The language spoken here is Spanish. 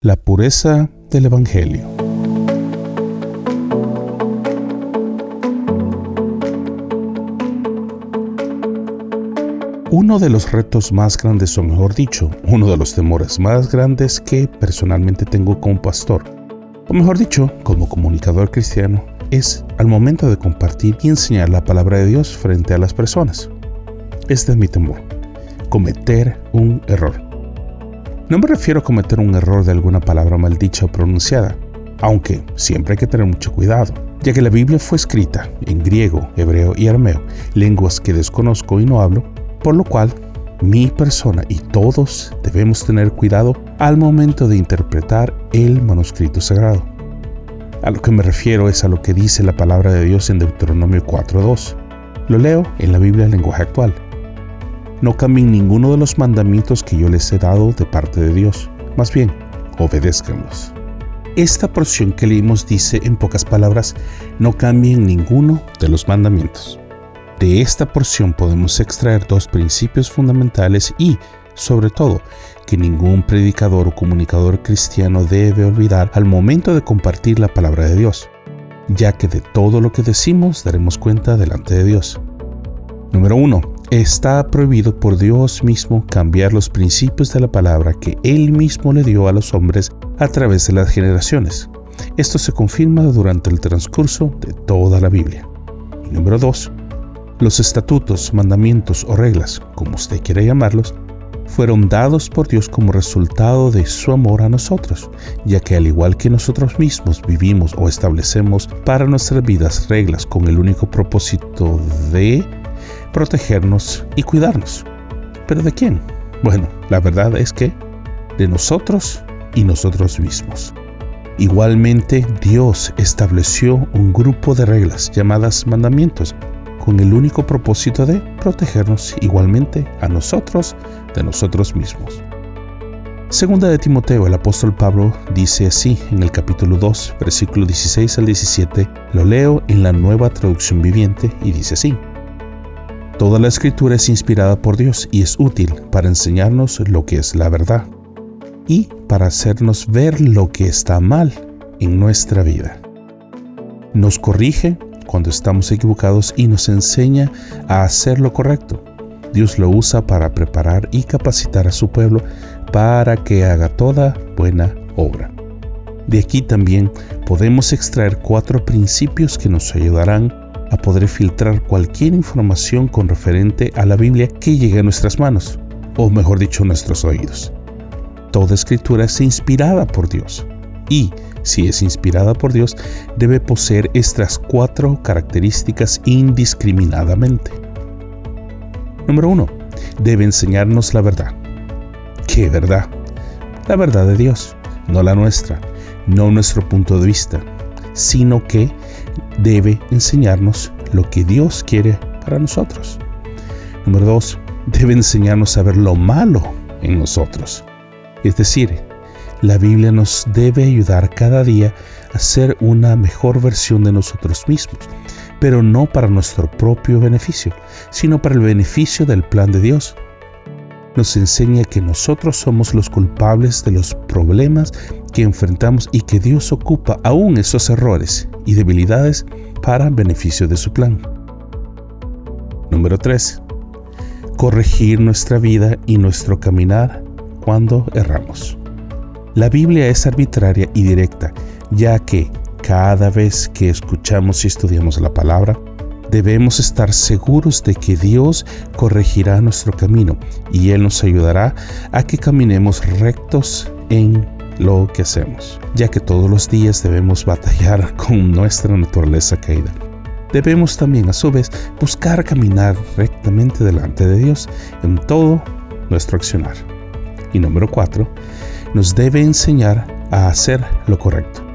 La pureza del Evangelio. Uno de los retos más grandes, o mejor dicho, uno de los temores más grandes que personalmente tengo como pastor, o mejor dicho, como comunicador cristiano, es al momento de compartir y enseñar la palabra de Dios frente a las personas. Este es mi temor, cometer un error. No me refiero a cometer un error de alguna palabra maldicha o pronunciada, aunque siempre hay que tener mucho cuidado, ya que la Biblia fue escrita en griego, hebreo y arameo, lenguas que desconozco y no hablo, por lo cual mi persona y todos debemos tener cuidado al momento de interpretar el manuscrito sagrado. A lo que me refiero es a lo que dice la palabra de Dios en Deuteronomio 4.2. Lo leo en la Biblia en lenguaje actual no cambien ninguno de los mandamientos que yo les he dado de parte de Dios. Más bien, obedézcanlos. Esta porción que leímos dice en pocas palabras, no cambien ninguno de los mandamientos. De esta porción podemos extraer dos principios fundamentales y, sobre todo, que ningún predicador o comunicador cristiano debe olvidar al momento de compartir la palabra de Dios, ya que de todo lo que decimos daremos cuenta delante de Dios. Número 1. Está prohibido por Dios mismo cambiar los principios de la palabra que Él mismo le dio a los hombres a través de las generaciones. Esto se confirma durante el transcurso de toda la Biblia. Número 2. Los estatutos, mandamientos o reglas, como usted quiera llamarlos, fueron dados por Dios como resultado de su amor a nosotros, ya que al igual que nosotros mismos vivimos o establecemos para nuestras vidas reglas con el único propósito de protegernos y cuidarnos. ¿Pero de quién? Bueno, la verdad es que de nosotros y nosotros mismos. Igualmente, Dios estableció un grupo de reglas llamadas mandamientos con el único propósito de protegernos igualmente a nosotros de nosotros mismos. Segunda de Timoteo, el apóstol Pablo dice así en el capítulo 2, versículo 16 al 17, lo leo en la nueva traducción viviente y dice así. Toda la escritura es inspirada por Dios y es útil para enseñarnos lo que es la verdad y para hacernos ver lo que está mal en nuestra vida. Nos corrige cuando estamos equivocados y nos enseña a hacer lo correcto. Dios lo usa para preparar y capacitar a su pueblo para que haga toda buena obra. De aquí también podemos extraer cuatro principios que nos ayudarán a poder filtrar cualquier información con referente a la Biblia que llegue a nuestras manos, o mejor dicho, nuestros oídos. Toda escritura es inspirada por Dios y, si es inspirada por Dios, debe poseer estas cuatro características indiscriminadamente. Número 1. Debe enseñarnos la verdad. ¿Qué verdad? La verdad de Dios, no la nuestra, no nuestro punto de vista, sino que debe enseñarnos lo que Dios quiere para nosotros. Número dos, debe enseñarnos a ver lo malo en nosotros. Es decir, la Biblia nos debe ayudar cada día a ser una mejor versión de nosotros mismos, pero no para nuestro propio beneficio, sino para el beneficio del plan de Dios nos enseña que nosotros somos los culpables de los problemas que enfrentamos y que Dios ocupa aún esos errores y debilidades para beneficio de su plan. Número 3. Corregir nuestra vida y nuestro caminar cuando erramos. La Biblia es arbitraria y directa, ya que cada vez que escuchamos y estudiamos la palabra, debemos estar seguros de que Dios corregirá nuestro camino y Él nos ayudará a que caminemos rectos en lo que hacemos, ya que todos los días debemos batallar con nuestra naturaleza caída. Debemos también a su vez buscar caminar rectamente delante de Dios en todo nuestro accionar. Y número 4, nos debe enseñar a hacer lo correcto.